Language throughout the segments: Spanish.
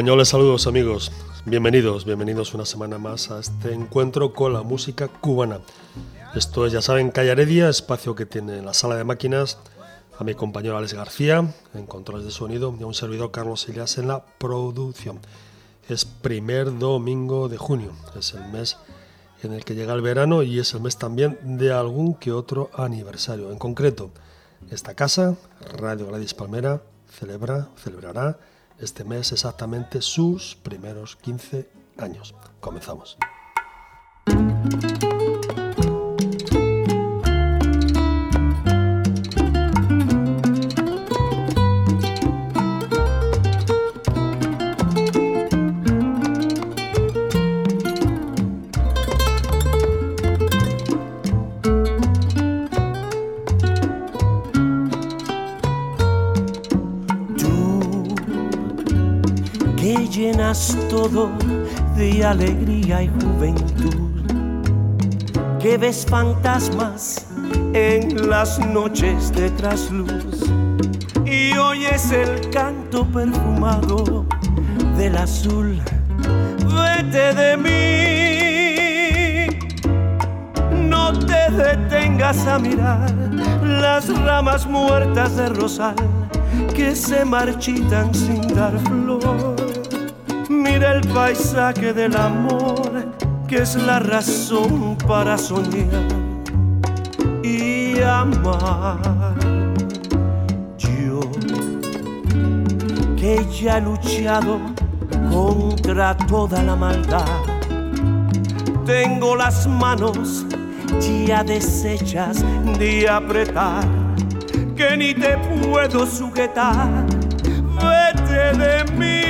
Saludos amigos. Bienvenidos, bienvenidos una semana más a este encuentro con la música cubana. Esto es, ya saben, Calle Heredia, espacio que tiene la sala de máquinas a mi compañero Alex García en controles de sonido y a un servidor Carlos Ilias en la producción. Es primer domingo de junio, es el mes en el que llega el verano y es el mes también de algún que otro aniversario. En concreto, esta casa, Radio Gladys Palmera, celebra, celebrará este mes exactamente sus primeros 15 años. Comenzamos. Todo de alegría y juventud, que ves fantasmas en las noches de trasluz. Y oyes el canto perfumado del azul. Vete de mí, no te detengas a mirar las ramas muertas de rosal que se marchitan sin dar flor Mira el paisaje del amor, que es la razón para soñar y amar. Yo, que ya he luchado contra toda la maldad, tengo las manos ya deshechas de apretar, que ni te puedo sujetar. Vete de mí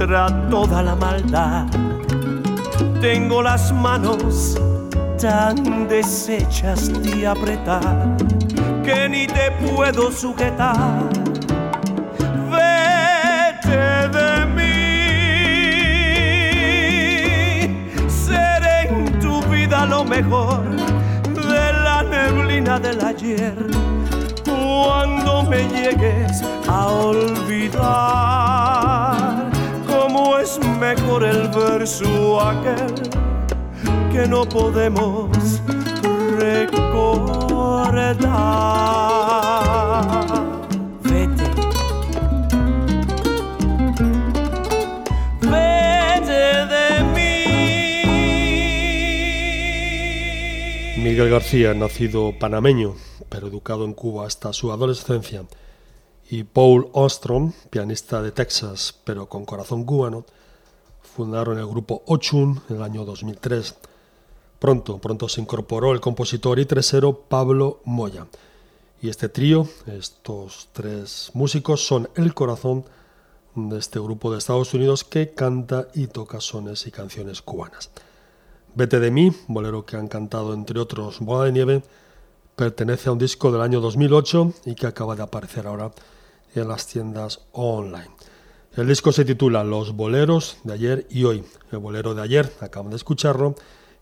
Contra toda la maldad. Tengo las manos tan deshechas de apretar que ni te puedo sujetar. Vete de mí, seré en tu vida lo mejor de la neblina del ayer cuando me llegues a olvidar mejor el verso aquel que no podemos recordar. Vete. Vete de mí. Miguel García, nacido panameño, pero educado en Cuba hasta su adolescencia, y Paul Ostrom, pianista de Texas, pero con corazón cubano, fundaron el grupo Ochun en el año 2003. Pronto, pronto se incorporó el compositor y tresero Pablo Moya. Y este trío, estos tres músicos, son el corazón de este grupo de Estados Unidos que canta y toca sones y canciones cubanas. Vete de mí, bolero que han cantado entre otros Boda de Nieve, pertenece a un disco del año 2008 y que acaba de aparecer ahora en las tiendas online. El disco se titula Los boleros de ayer y hoy. El bolero de ayer, acaban de escucharlo,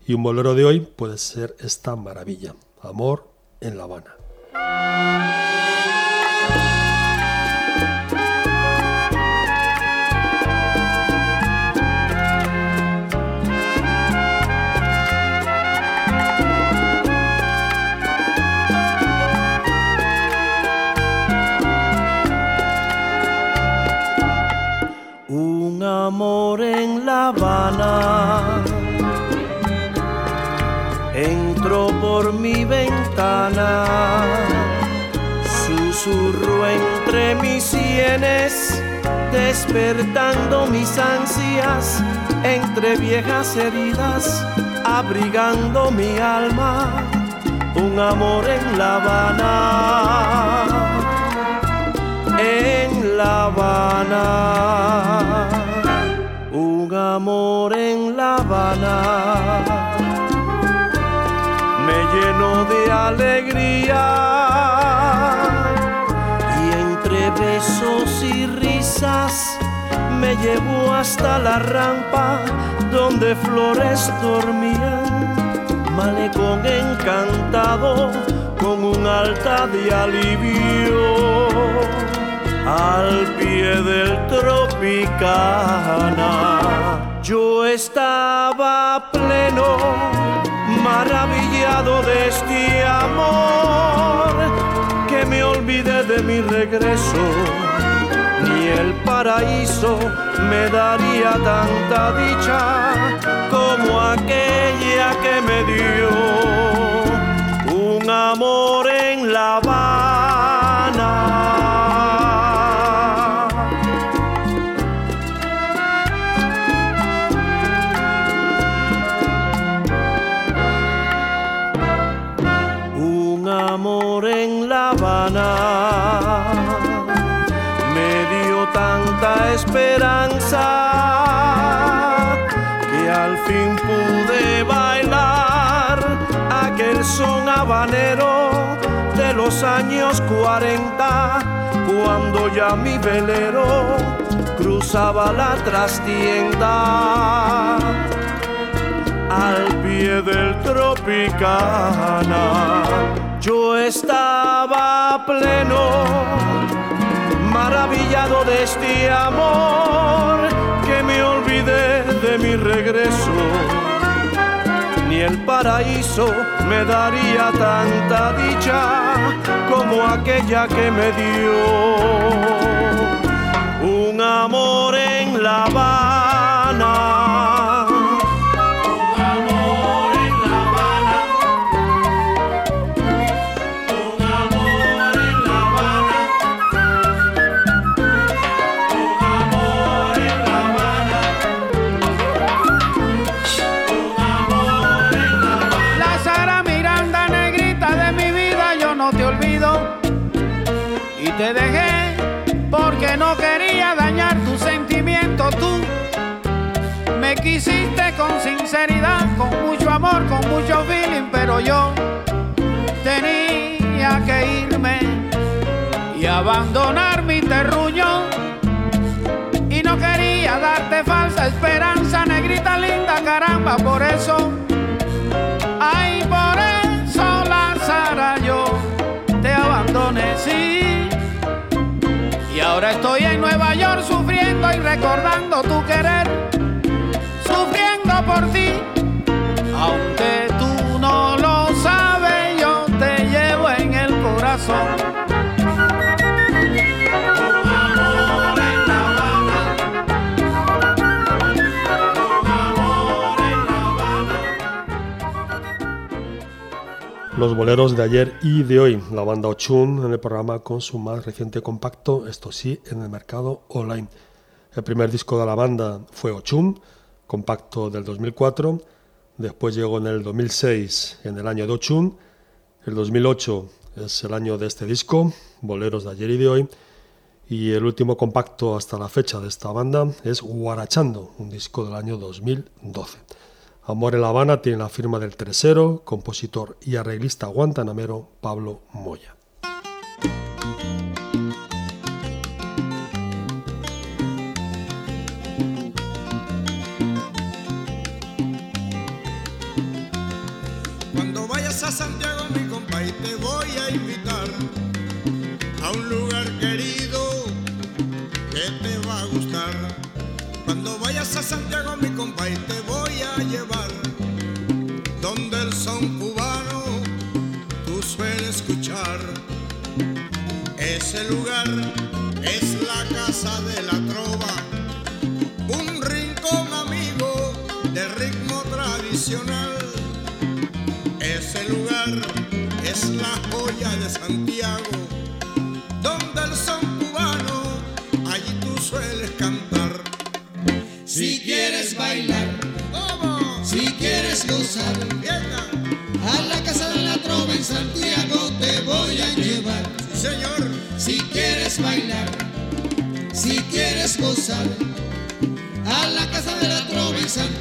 y un bolero de hoy puede ser esta maravilla, Amor en La Habana. Susurro entre mis sienes, despertando mis ansias entre viejas heridas, abrigando mi alma, un amor en La Habana. En La Habana un amor en La Habana de alegría. Y entre besos y risas me llevó hasta la rampa donde flores dormían, malecón encantado con un alta de alivio. Al pie del Tropicana. Yo estaba pleno, maravillado de este amor, que me olvidé de mi regreso. Ni el paraíso me daría tanta dicha como aquella que me dio un amor en La los años 40 cuando ya mi velero cruzaba la trastienda al pie del Tropicana yo estaba pleno, maravillado de este amor, que me olvidé de mi regreso. Ni el paraíso me daría tanta dicha como aquella que me dio un amor en La Habana quisiste con sinceridad, con mucho amor, con mucho feeling, pero yo tenía que irme y abandonar mi terruño. Y no quería darte falsa esperanza, negrita linda, caramba, por eso, ay, por eso, Lázara, yo te abandoné, sí. Y ahora estoy en Nueva York sufriendo y recordando tu querer, Los boleros de ayer y de hoy, la banda Ochun en el programa con su más reciente compacto, esto sí, en el mercado online. El primer disco de la banda fue Ochun, compacto del 2004, después llegó en el 2006, en el año de Ochun, el 2008 es el año de este disco, Boleros de ayer y de hoy, y el último compacto hasta la fecha de esta banda es Guarachando, un disco del año 2012. Amor en La Habana tiene la firma del tercero, compositor y arreglista guantanamero Pablo Moya. Cuando vayas a Santiago, mi compa, y te voy a invitar a un lugar querido que te va a gustar. Cuando vayas a Santiago, mi Este lugar es la casa de la trova, un rincón amigo de ritmo tradicional. Ese lugar es la joya de Santiago, donde el son cubano allí tú sueles cantar. Si quieres bailar, si quieres gozar music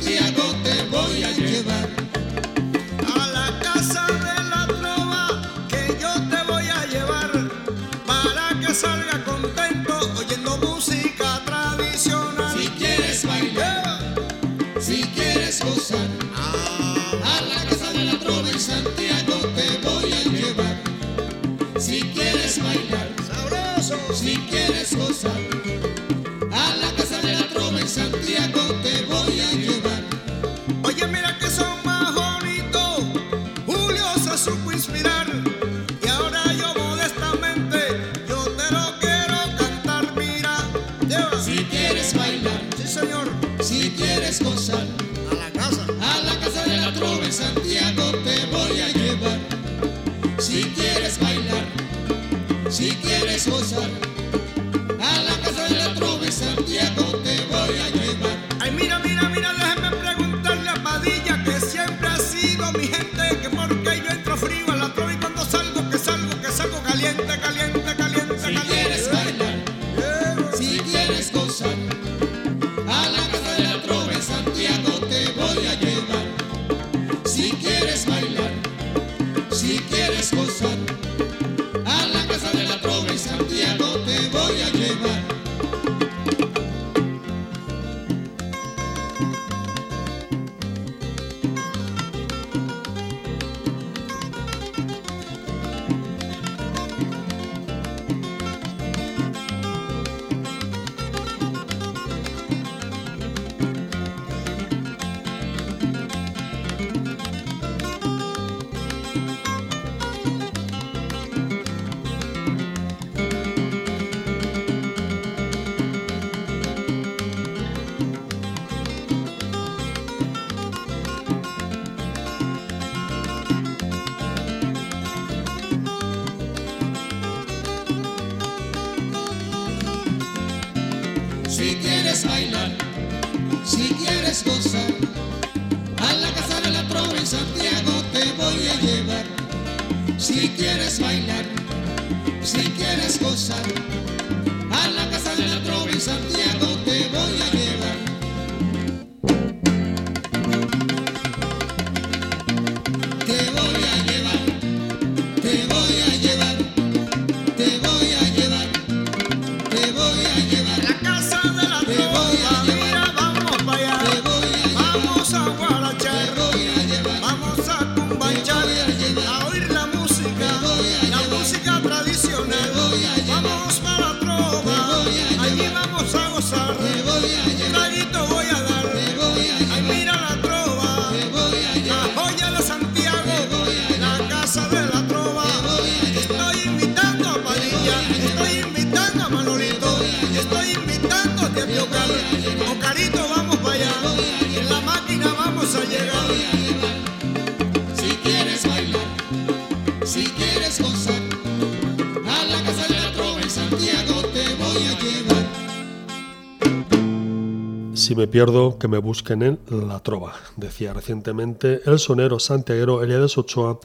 Si me pierdo, que me busquen en La Trova, decía recientemente el sonero santiaguero Eliades Ochoa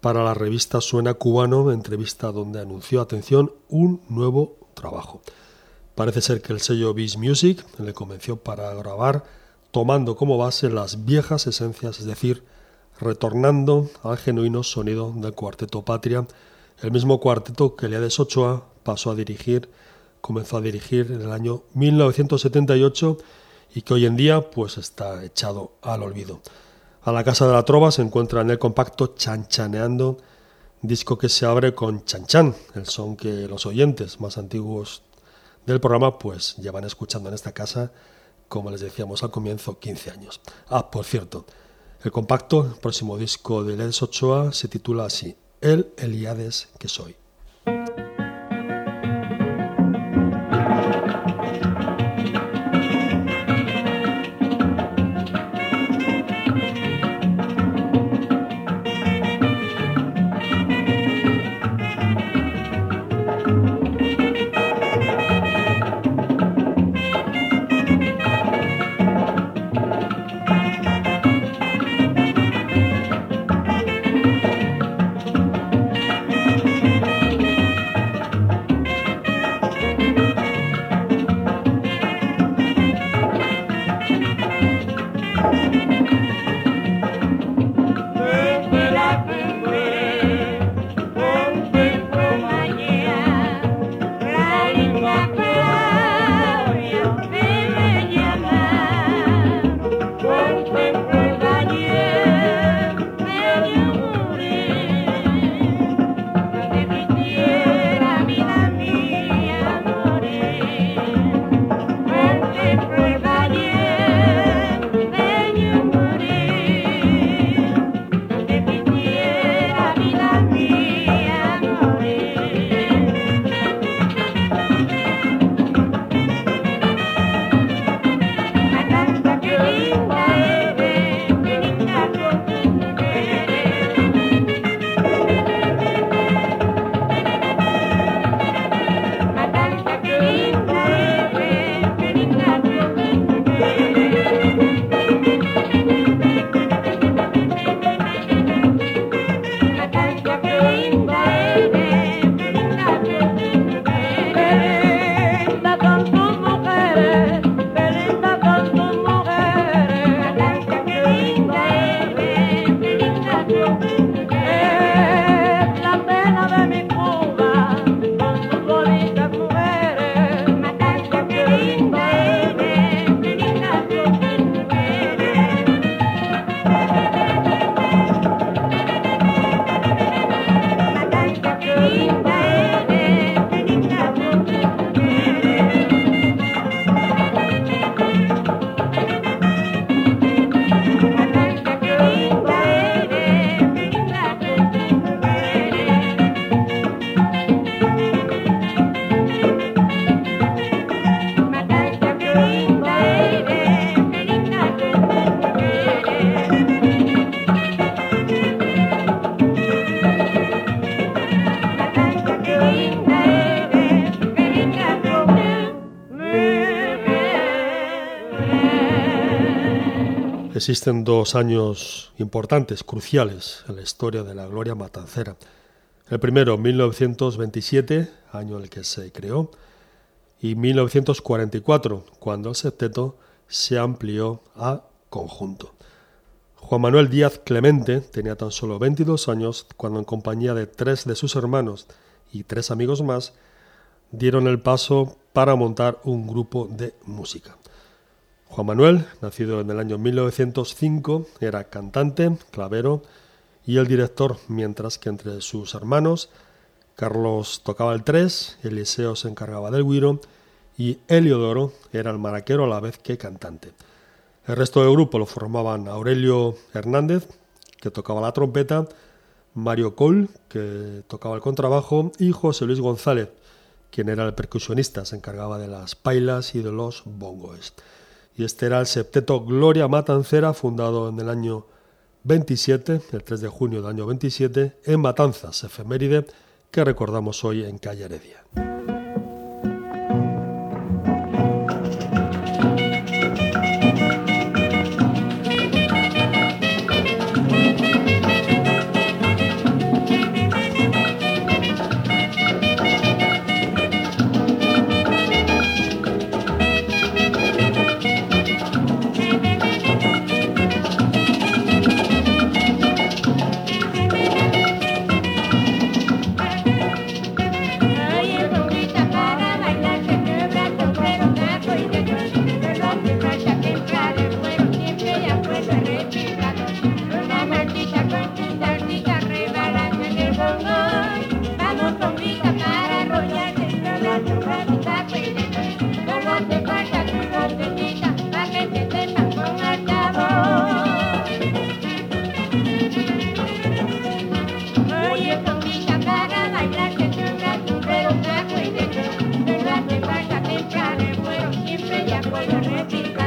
para la revista Suena Cubano, entrevista donde anunció, atención, un nuevo trabajo. Parece ser que el sello Beast Music le convenció para grabar tomando como base las viejas esencias, es decir, retornando al genuino sonido del cuarteto Patria, el mismo cuarteto que Eliades Ochoa pasó a dirigir, comenzó a dirigir en el año 1978 y que hoy en día pues está echado al olvido. A la Casa de la Trova se encuentra en el compacto Chanchaneando, disco que se abre con Chanchan, el son que los oyentes más antiguos del programa pues llevan escuchando en esta casa, como les decíamos al comienzo, 15 años. Ah, por cierto, el compacto, el próximo disco de Les Ochoa, se titula así, El Eliades que soy. Existen dos años importantes, cruciales en la historia de la Gloria Matancera. El primero, 1927, año en el que se creó, y 1944, cuando el septeto se amplió a conjunto. Juan Manuel Díaz Clemente tenía tan solo 22 años cuando en compañía de tres de sus hermanos y tres amigos más dieron el paso para montar un grupo de música. Juan Manuel, nacido en el año 1905, era cantante, clavero y el director, mientras que entre sus hermanos, Carlos tocaba el tres, Eliseo se encargaba del guiro y Heliodoro era el maraquero a la vez que cantante. El resto del grupo lo formaban Aurelio Hernández, que tocaba la trompeta, Mario Cole, que tocaba el contrabajo, y José Luis González, quien era el percusionista, se encargaba de las pailas y de los bongos. Y este era el septeto Gloria Matancera, fundado en el año 27, el 3 de junio del año 27, en Matanzas, efeméride que recordamos hoy en Calle Heredia. Thank you.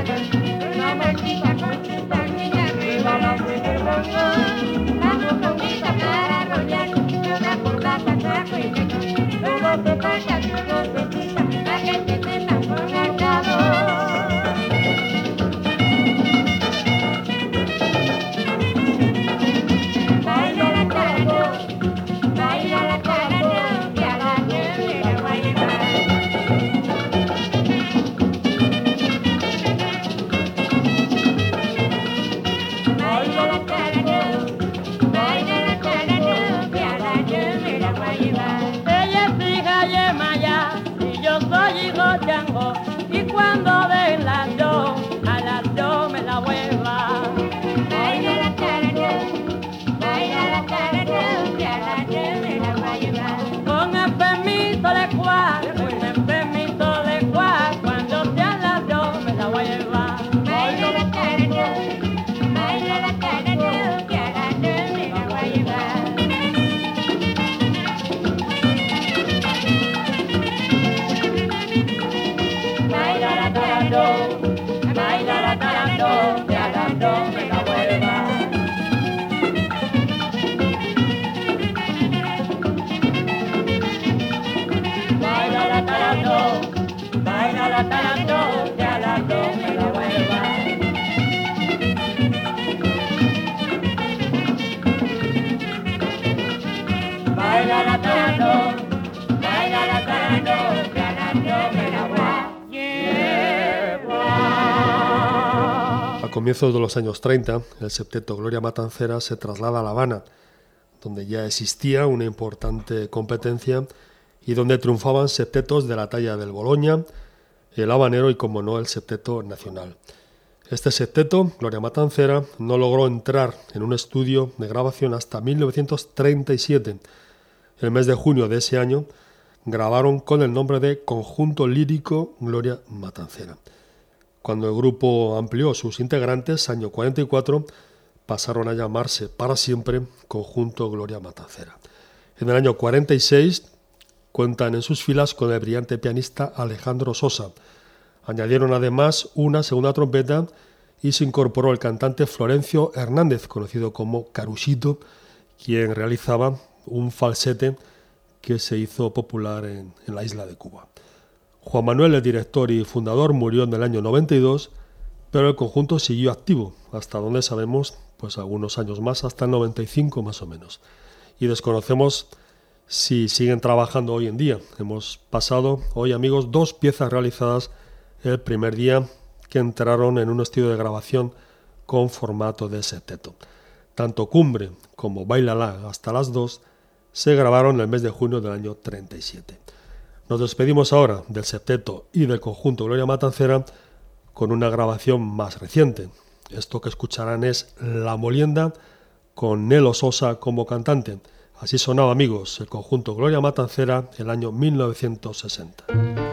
Comienzos de los años 30, el septeto Gloria Matancera se traslada a La Habana, donde ya existía una importante competencia y donde triunfaban septetos de la talla del Boloña, el habanero y, como no, el septeto nacional. Este septeto, Gloria Matancera, no logró entrar en un estudio de grabación hasta 1937. El mes de junio de ese año grabaron con el nombre de Conjunto Lírico Gloria Matancera. Cuando el grupo amplió sus integrantes, año 44, pasaron a llamarse para siempre Conjunto Gloria Matancera. En el año 46 cuentan en sus filas con el brillante pianista Alejandro Sosa. Añadieron además una segunda trompeta y se incorporó el cantante Florencio Hernández, conocido como Carusito, quien realizaba un falsete que se hizo popular en, la isla de Cuba. Juan Manuel, el director y fundador, murió en el año 92 pero el conjunto siguió activo, hasta donde sabemos, pues algunos años más, hasta el 95 más o menos. Y desconocemos si siguen trabajando hoy en día. Hemos pasado hoy, amigos, dos piezas realizadas el primer día que entraron en un estudio de grabación con formato de septeto. Tanto Cumbre como Bailala hasta las dos se grabaron en el mes de junio del año 37. Nos despedimos ahora del septeto y del conjunto Gloria Matancera con una grabación más reciente. Esto que escucharán es La Molienda con Nelo Sosa como cantante. Así sonaba, amigos, el conjunto Gloria Matancera el año 1960.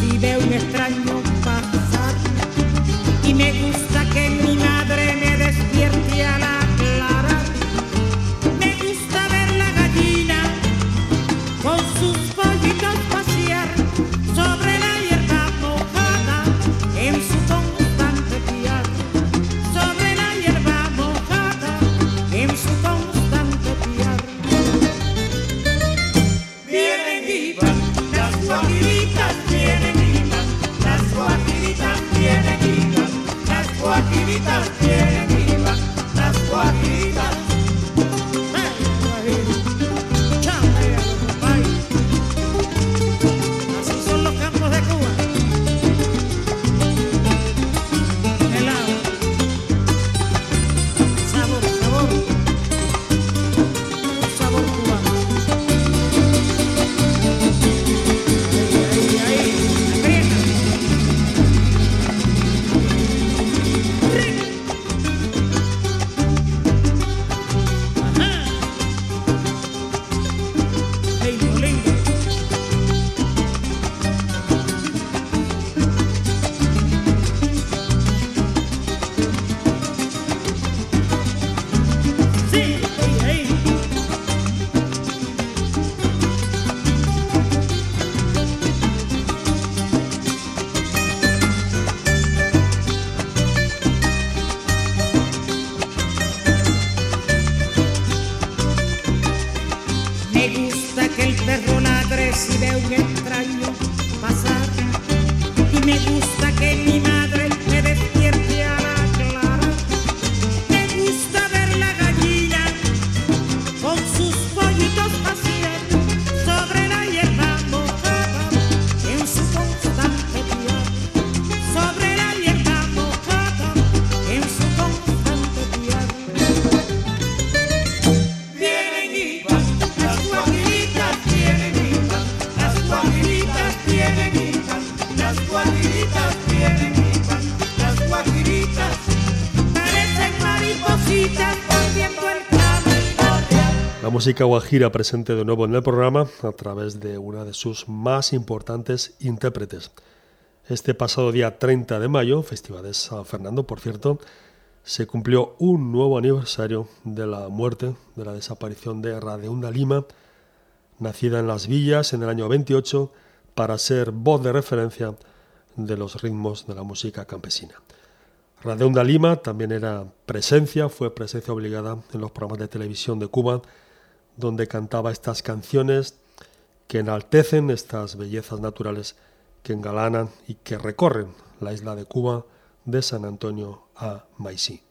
si veo un extraño pasar. Y me gusta música guajira presente de nuevo en el programa a través de una de sus más importantes intérpretes. Este pasado día 30 de mayo, Festival de San Fernando, por cierto, se cumplió un nuevo aniversario de la muerte, de la desaparición de Radeunda Lima, nacida en Las Villas en el año 28 para ser voz de referencia de los ritmos de la música campesina. Radeunda Lima también era presencia, fue presencia obligada en los programas de televisión de Cuba, donde cantaba estas canciones que enaltecen estas bellezas naturales que engalanan y que recorren la isla de Cuba de San Antonio a Maicí.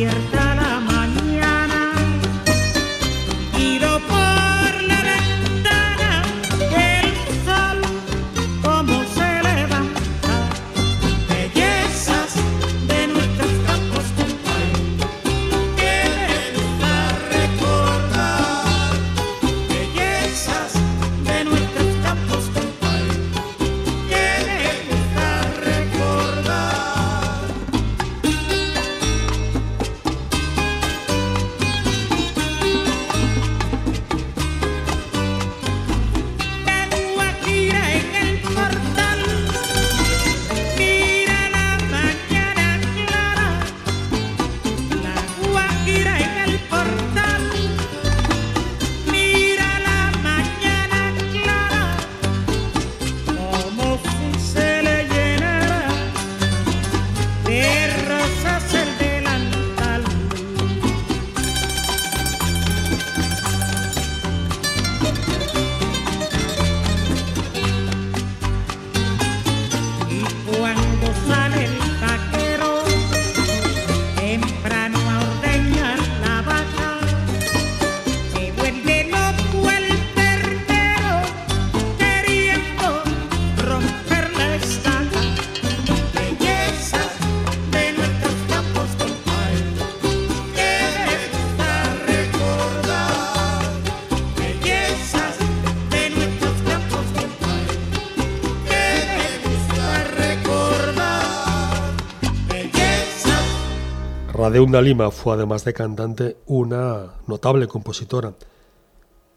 Se Radeunda Lima fue además de cantante una notable compositora.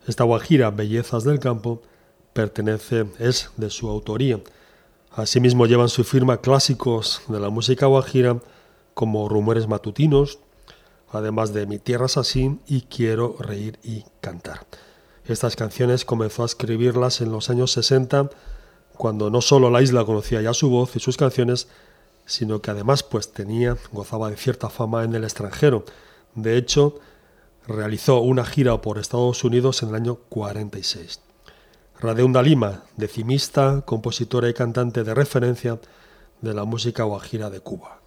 Esta guajira, Bellezas del Campo, pertenece, es de su autoría. Asimismo llevan su firma clásicos de la música guajira como Rumores Matutinos, además de Mi Tierra es así y Quiero reír y cantar. Estas canciones comenzó a escribirlas en los años 60, cuando no solo la isla conocía ya su voz y sus canciones, sino que además pues tenía, gozaba de cierta fama en el extranjero. De hecho, realizó una gira por Estados Unidos en el año 46. Radeunda Lima, decimista, compositora y cantante de referencia de la música guajira de Cuba.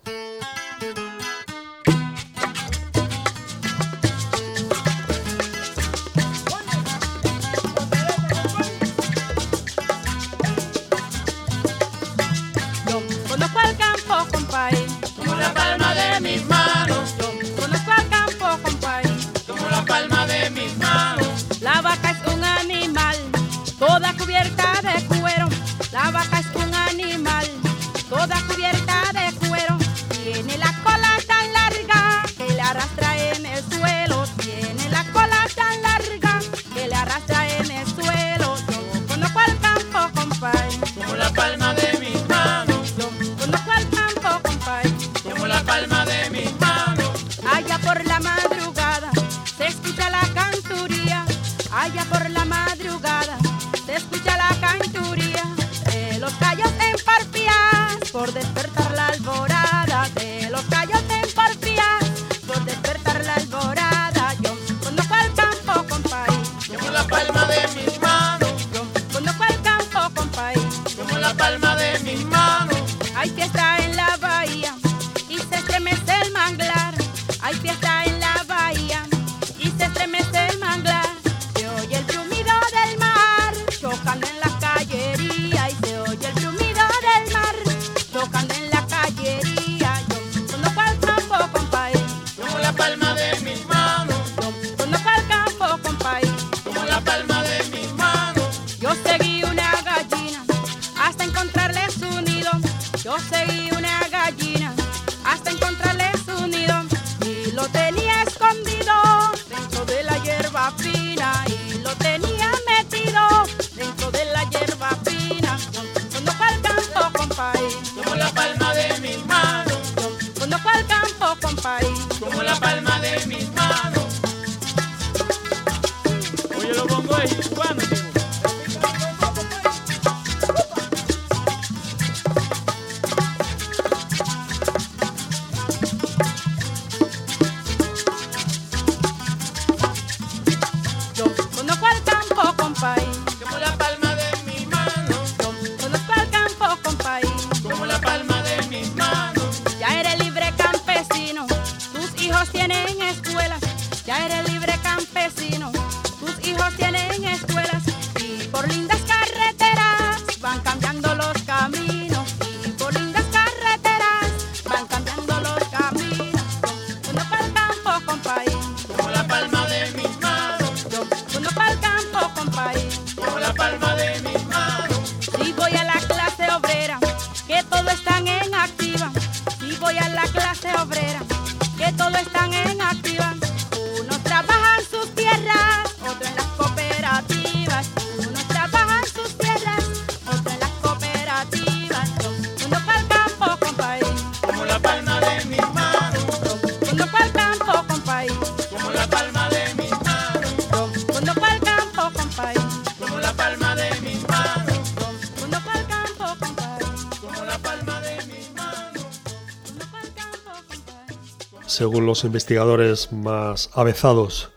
Según los investigadores más avezados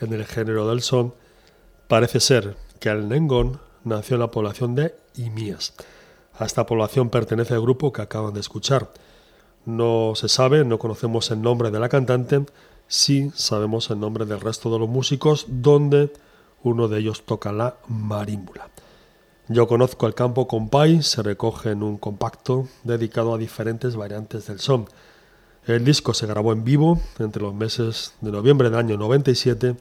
en el género del son, parece ser que el Nengón nació en la población de Imías. A esta población pertenece el grupo que acaban de escuchar. No se sabe, no conocemos el nombre de la cantante, sí sabemos el nombre del resto de los músicos, donde uno de ellos toca la marímbula. Yo conozco el campo compay, se recoge en un compacto dedicado a diferentes variantes del son. El disco se grabó en vivo entre los meses de noviembre del año 97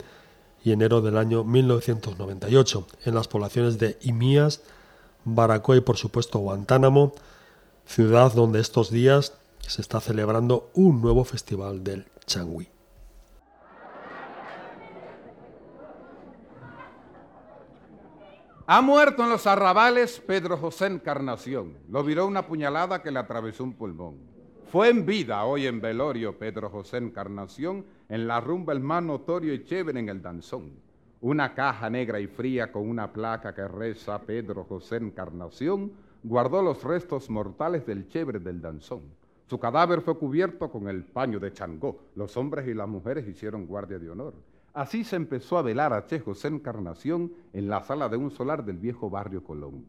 y enero del año 1998 en las poblaciones de Imías, Baracoa y por supuesto Guantánamo, ciudad donde estos días se está celebrando un nuevo festival del changui. Ha muerto en los arrabales Pedro José Encarnación. Lo viró una puñalada que le atravesó un pulmón. Fue en vida, hoy en velorio, Pedro José Encarnación, en la rumba el más notorio y chévere en el danzón. Una caja negra y fría con una placa que reza Pedro José Encarnación guardó los restos mortales del chévere del danzón. Su cadáver fue cubierto con el paño de Changó. Los hombres y las mujeres hicieron guardia de honor. Así se empezó a velar a Che José Encarnación en la sala de un solar del viejo barrio Colón.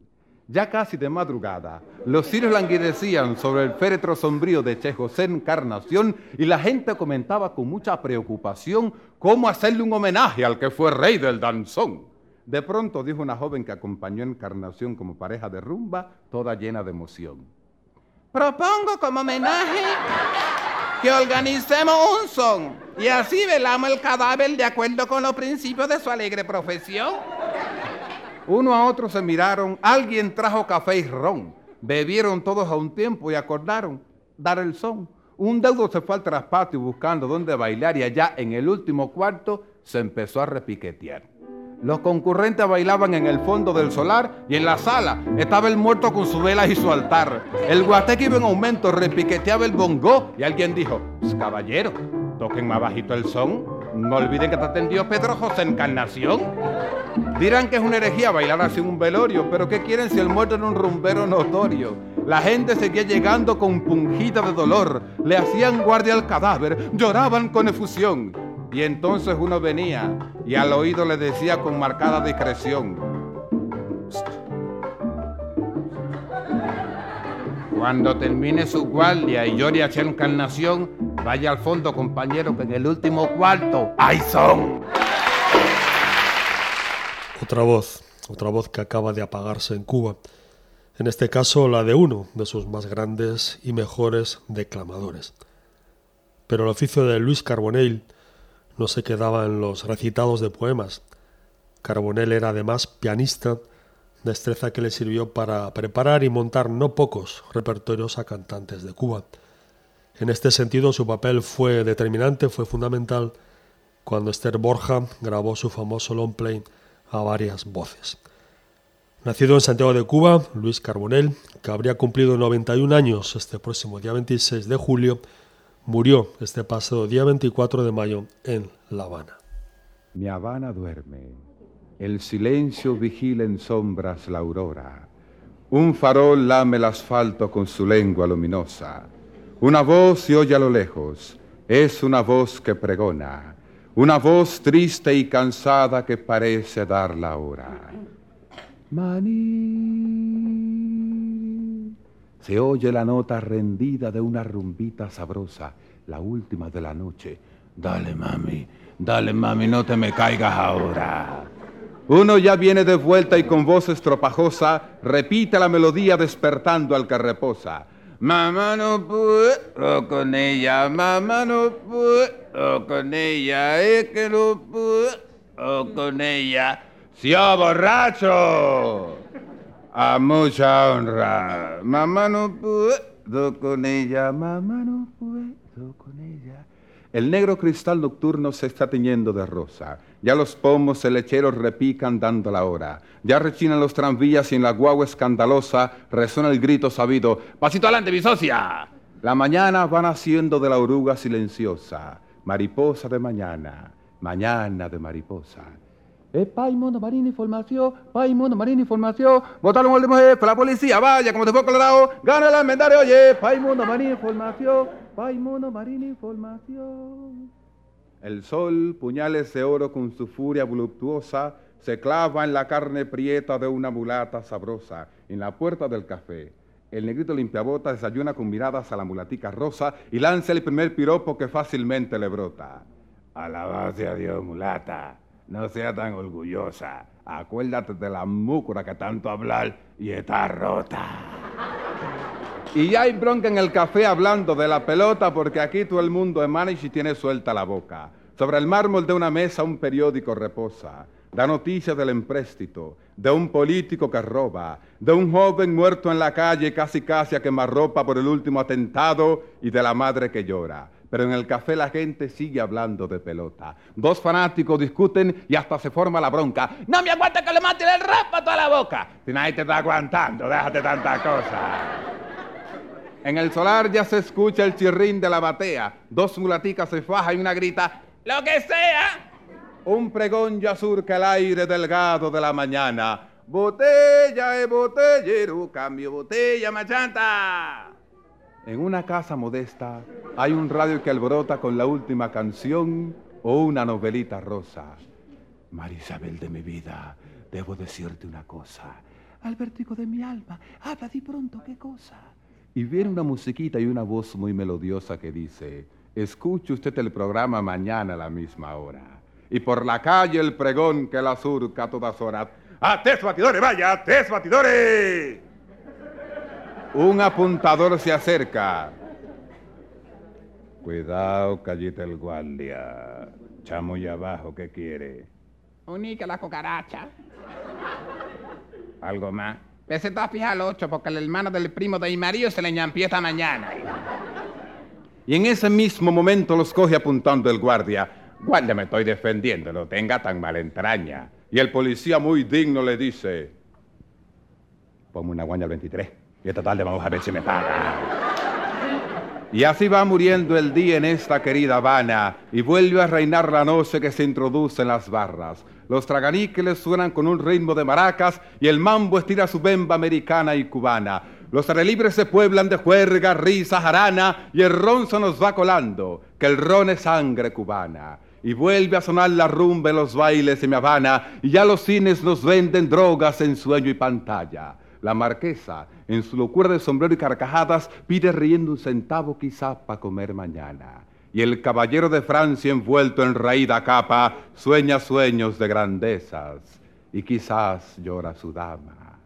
Ya casi de madrugada, los cirios languidecían sobre el féretro sombrío de Che José Encarnación y la gente comentaba con mucha preocupación cómo hacerle un homenaje al que fue rey del danzón. De pronto dijo una joven que acompañó a Encarnación como pareja de rumba, toda llena de emoción. Propongo como homenaje que organicemos un son y así velamos el cadáver de acuerdo con los principios de su alegre profesión. Uno a otro se miraron, alguien trajo café y ron, bebieron todos a un tiempo y acordaron dar el son. Un deudo se fue al traspatio buscando dónde bailar y allá en el último cuarto se empezó a repiquetear. Los concurrentes bailaban en el fondo del solar y en la sala estaba el muerto con su vela y su altar. El guateque iba en aumento, repiqueteaba el bongo y alguien dijo, "Pues, caballero, toquen más bajito el son. No olviden que te atendió Pedro José Encarnación. Dirán que es una herejía bailar así un velorio, pero ¿qué quieren si el muerto era un rumbero notorio? La gente seguía llegando con pungida de dolor, le hacían guardia al cadáver, lloraban con efusión. Y entonces uno venía y al oído le decía con marcada discreción, Cuando termine su guardia y llore a su encarnación, vaya al fondo, compañero, que en el último cuarto hay son. Otra voz, otra voz que acaba de apagarse en Cuba. En este caso, la de uno de sus más grandes y mejores declamadores. Pero el oficio de Luis Carbonell no se quedaba en los recitados de poemas. Carbonell era además pianista, destreza que le sirvió para preparar y montar no pocos repertorios a cantantes de Cuba. En este sentido, su papel fue determinante, fue fundamental cuando Esther Borja grabó su famoso long play a varias voces. Nacido en Santiago de Cuba, Luis Carbonell, que habría cumplido 91 años este próximo día 26 de julio, murió este pasado día 24 de mayo en La Habana. Mi Habana duerme, el silencio vigila en sombras la aurora. Un farol lame el asfalto con su lengua luminosa. Una voz se oye a lo lejos, es una voz que pregona, una voz triste y cansada que parece dar la hora. Maní. Se oye la nota rendida de una rumbita sabrosa la última de la noche. Dale, mami, dale, mami, no te me caigas ahora. Uno ya viene de vuelta y con voz estropajosa repite la melodía despertando al que reposa. Mamá no puedo con ella, mamá no puedo con ella, es que no puedo con ella. ¡Sió borracho! A mucha honra. Mamá no puedo con ella, mamá no puedo con ella. El negro cristal nocturno se está tiñendo de rosa. Ya los pomos lecheros repican dando la hora. Ya rechinan los tranvías y en la guagua escandalosa resuena el grito sabido. ¡Pasito adelante, mi socia! La mañana va naciendo de la oruga silenciosa. Mariposa de mañana, mañana de mariposa. Eh, pai, mono, marina, información, pai, mono, marina, información. Votaron al mujer, la policía, vaya, como te fue Colorado, gana el almendario, oye, pai, mono, marina, información, El sol, puñales de oro con su furia voluptuosa, se clava en la carne prieta de una mulata sabrosa, en la puerta del café. El negrito limpiabota desayuna con miradas a la mulatica rosa y lanza el primer piropo que fácilmente le brota. Alabase a Dios, mulata. No sea tan orgullosa. Acuérdate de la múcura que tanto hablar y está rota. Y ya hay bronca en el café hablando de la pelota porque aquí todo el mundo emana y tiene suelta la boca. Sobre el mármol de una mesa un periódico reposa. Da noticias del empréstito, de un político que roba, de un joven muerto en la calle casi casi a quemarropa por el último atentado y de la madre que llora pero en el café la gente sigue hablando de pelota. Dos fanáticos discuten y hasta se forma la bronca. No me aguanta que le mate el rap a toda la boca. Si nadie te está aguantando, déjate tanta cosa. En el solar ya se escucha el chirrín de la batea. Dos mulaticas se fajan y una grita, ¡lo que sea! Un pregón ya surca el aire delgado de la mañana. Botella y botellero, cambio botella machanta. En una casa modesta hay un radio que alborota con la última canción o una novelita rosa. Marisabel de mi vida, debo decirte una cosa. Albertico de mi alma, habla di pronto qué cosa. Y viene una musiquita y una voz muy melodiosa que dice, escuche usted el programa mañana a la misma hora. Y por la calle el pregón que la surca a todas horas. ¡Ates batidores, vaya! ¡Ates batidores! Un apuntador se acerca. Cuidado, callita el guardia. Chamo y abajo, ¿qué quiere? Unica la cucaracha. ¿Algo más? Ese está fija al 8 porque el hermano del primo de Imarío se le ñampió esta mañana. Y en ese mismo momento los coge apuntando el guardia. Guardia, me estoy defendiendo, no tenga tan mala entraña. Y el policía muy digno le dice, ponme una guaña al 23 y esta tarde vamos a ver si me paga. Y así va muriendo el día en esta querida Habana y vuelve a reinar la noche que se introduce en las barras. Los traganíqueles suenan con un ritmo de maracas y el mambo estira su bemba americana y cubana. Los relibres se pueblan de juerga, risa, jarana y el ron se nos va colando, que el ron es sangre cubana. Y vuelve a sonar la rumba en los bailes de mi Habana y ya los cines nos venden drogas en sueño y pantalla. La marquesa, en su locura de sombrero y carcajadas, pide riendo un centavo quizá para comer mañana. Y el caballero de Francia, envuelto en raída capa, sueña sueños de grandezas y quizás llora su dama.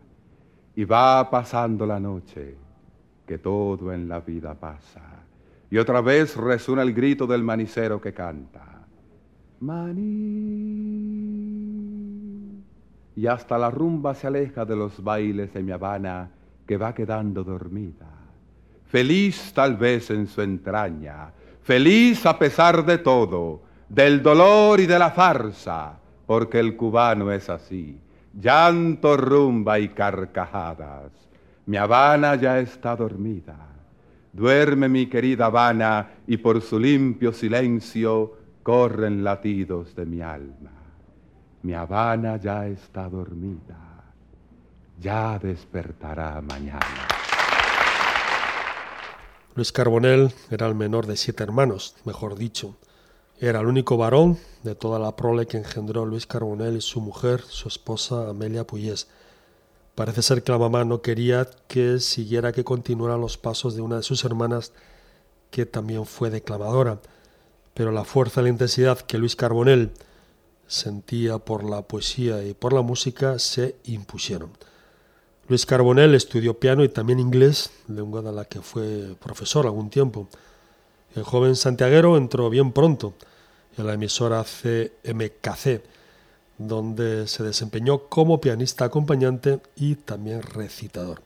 Y va pasando la noche, que todo en la vida pasa. Y otra vez resuena el grito del manicero que canta. Maní y hasta la rumba se aleja de los bailes de mi Habana que va quedando dormida. Feliz tal vez en su entraña, feliz a pesar de todo, del dolor y de la farsa, porque el cubano es así, llanto, rumba y carcajadas. Mi Habana ya está dormida. Duerme mi querida Habana y por su limpio silencio corren latidos de mi alma. Mi Habana ya está dormida, ya despertará mañana. Luis Carbonell era el menor de siete hermanos, mejor dicho. Era el único varón de toda la prole que engendró Luis Carbonell y su mujer, su esposa Amelia Puyés. Parece ser que la mamá no quería que siguiera que continuara los pasos de una de sus hermanas que también fue declamadora, pero la fuerza y la intensidad que Luis Carbonell sentía por la poesía y por la música se impusieron. Luis Carbonell estudió piano y también inglés, lengua de la que fue profesor algún tiempo. El joven santiaguero entró bien pronto en la emisora CMKC, donde se desempeñó como pianista acompañante y también recitador.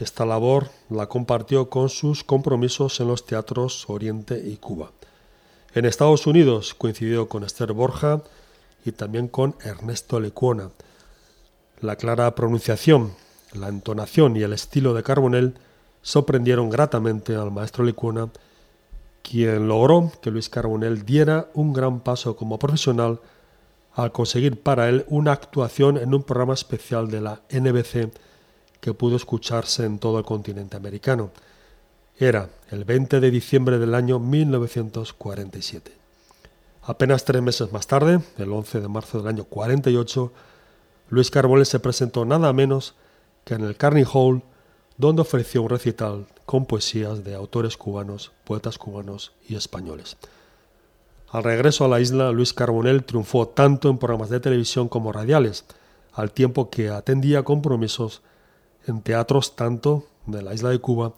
Esta labor la compartió con sus compromisos en los teatros Oriente y Cuba. En Estados Unidos coincidió con Esther Borja y también con Ernesto Lecuona. La clara pronunciación, la entonación y el estilo de Carbonell sorprendieron gratamente al maestro Lecuona, quien logró que Luis Carbonell diera un gran paso como profesional al conseguir para él una actuación en un programa especial de la NBC que pudo escucharse en todo el continente americano. Era el 20 de diciembre del año 1947. Apenas tres meses más tarde, el 11 de marzo del año 48, Luis Carbonell se presentó nada menos en el Carnegie Hall, donde ofreció un recital con poesías de autores cubanos, poetas cubanos y españoles. Al regreso a la isla, Luis Carbonell triunfó tanto en programas de televisión como radiales, al tiempo que atendía compromisos en teatros tanto de la isla de Cuba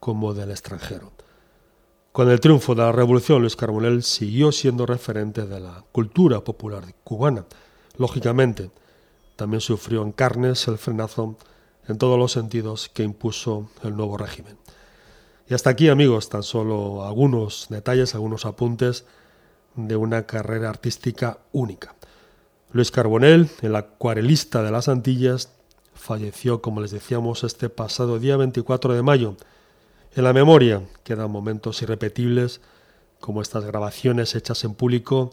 como del extranjero. Con el triunfo de la revolución, Luis Carbonell siguió siendo referente de la cultura popular cubana. Lógicamente, también sufrió en carnes el frenazo en todos los sentidos que impuso el nuevo régimen. Y hasta aquí, amigos, tan solo algunos detalles, algunos apuntes de una carrera artística única. Luis Carbonell, el acuarelista de las Antillas, falleció, como les decíamos, este pasado día 24 de mayo. En la memoria quedan momentos irrepetibles, como estas grabaciones hechas en público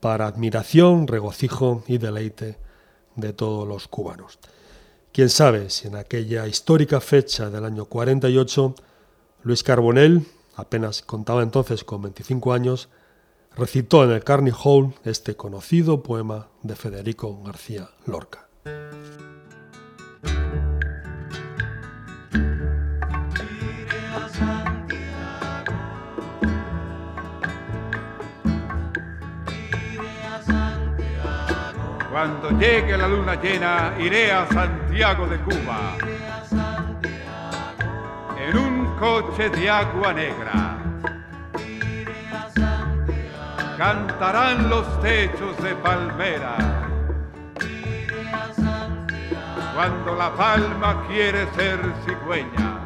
para admiración, regocijo y deleite de todos los cubanos. Quién sabe si en aquella histórica fecha del año 48, Luis Carbonell, apenas contaba entonces con 25 años, recitó en el Carnegie Hall este conocido poema de Federico García Lorca. Cuando llegue la luna llena, iré a Santiago de Cuba. En un coche de agua negra. Cantarán los techos de palmera. Cuando la palma quiere ser cigüeña.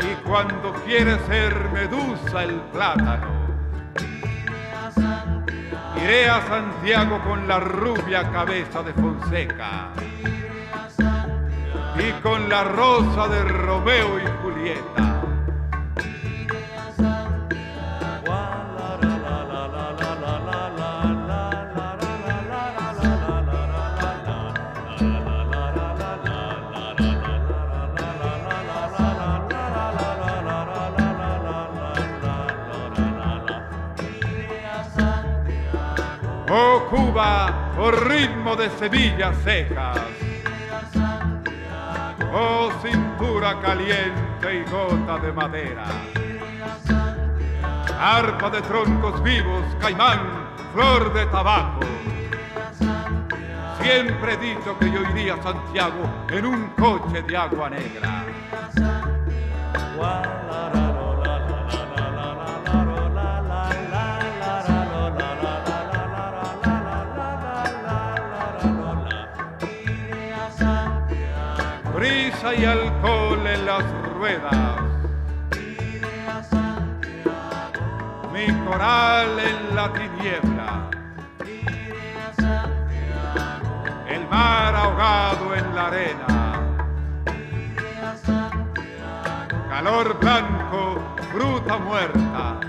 Y cuando quiere ser medusa el plátano Iré a Santiago con la rubia cabeza de Fonseca y con la rosa de Romeo y Julieta. Oh Cuba, oh ritmo de Sevilla secas. Oh cintura caliente y gota de madera. Arpa de troncos vivos, caimán, flor de tabaco. Siempre he dicho que yo iría a Santiago en un coche de agua negra. Y alcohol en las ruedas. Mi coral en la tiniebla. El mar ahogado en la arena. Calor blanco, fruta muerta.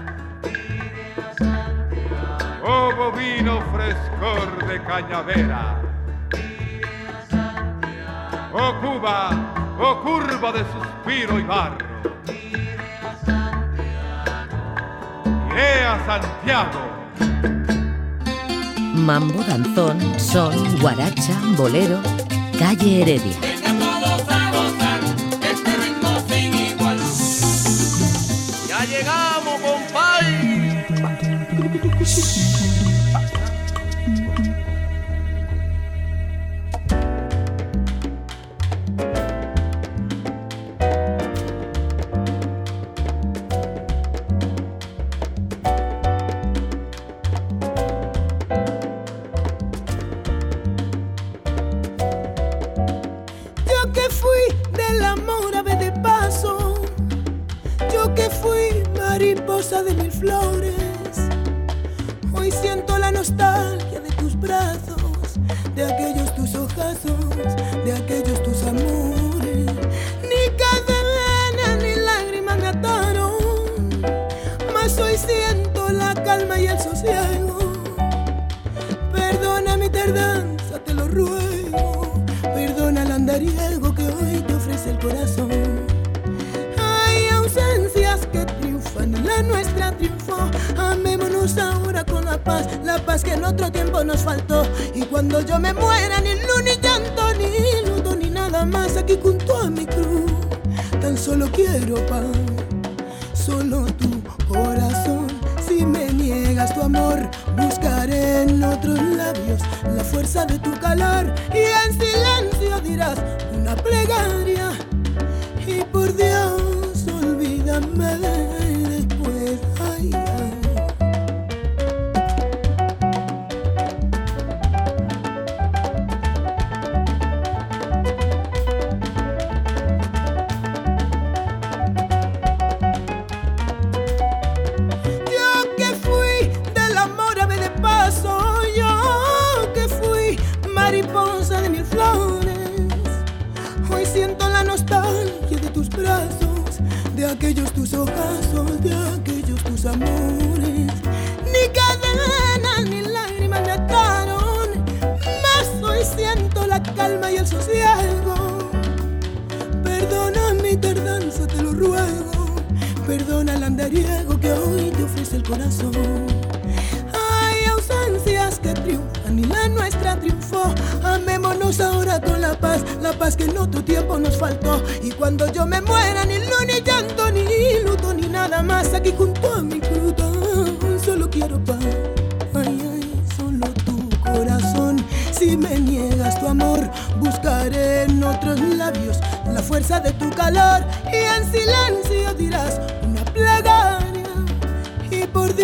Oh bovino frescor de cañavera. Oh Cuba, oh curva de suspiro y barro. Iré a Santiago. Mambo, danzón, son, guaracha, bolero, calle Heredia. Venga y en silencio dirás una plegaria. Andariego que hoy te ofrece el corazón. Hay ausencias que triunfan y la nuestra triunfó. Amémonos ahora con la paz, la paz que en otro tiempo nos faltó. Y cuando yo me muera, ni luz, ni llanto, ni luto, ni nada más aquí junto a mi fruta. Solo quiero paz. Ay, ay, solo tu corazón. Si me niegas tu amor, buscaré en otros labios la fuerza de tu calor y en silencio dirás una plegaria.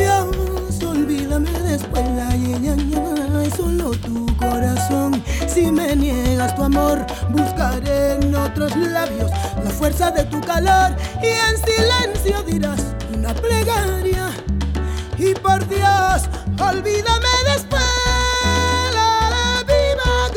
Y Dios, olvídame después. Ay, ay, solo tu corazón. Si me niegas tu amor, buscaré en otros labios la fuerza de tu calor y en silencio dirás una plegaria. Y por Dios, olvídame después. La, la, viva,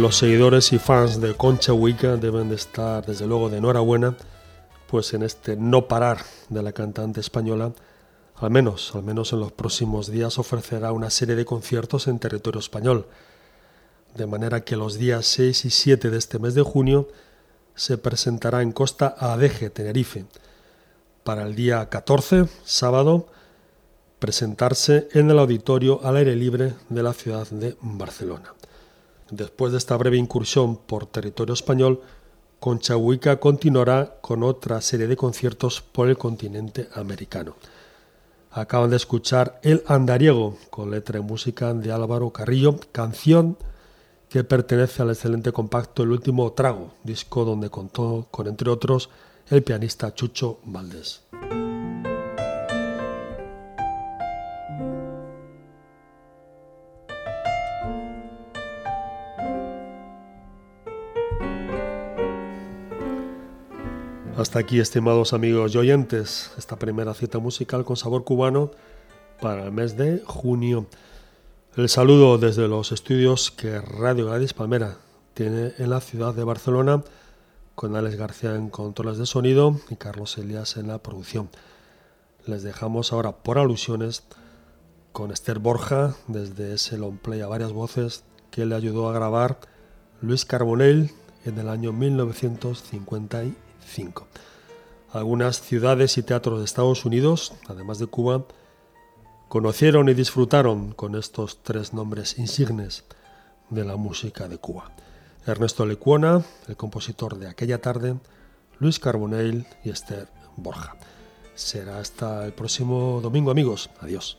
Los seguidores y fans de Concha Huica deben de estar desde luego de enhorabuena, pues en este no parar de la cantante española, al menos, al menos en los próximos días ofrecerá una serie de conciertos en territorio español, de manera que los días 6 y 7 de este mes de junio se presentará en Costa Adeje, Tenerife, para el día 14, sábado, presentarse en el auditorio al aire libre de la ciudad de Barcelona. Después de esta breve incursión por territorio español, Conchahuica continuará con otra serie de conciertos por el continente americano. Acaban de escuchar El Andariego, con letra y música de Álvaro Carrillo, canción que pertenece al excelente compacto El Último Trago, disco donde contó con, entre otros, el pianista Chucho Valdés. Hasta aquí, estimados amigos y oyentes, esta primera cita musical con sabor cubano para el mes de junio. El saludo desde los estudios que Radio Gladys Palmera tiene en la ciudad de Barcelona, con Alex García en controles de sonido y Carlos Elias en la producción. les dejamos ahora por alusiones con Esther Borja desde ese long play a varias voces que le ayudó a grabar Luis Carbonell en el año 1955. Algunas ciudades y teatros de Estados Unidos, además de Cuba, conocieron y disfrutaron con estos tres nombres insignes de la música de Cuba. Ernesto Lecuona, el compositor de aquella tarde, Luis Carbonell y Esther Borja. Será hasta el próximo domingo amigos. Adiós.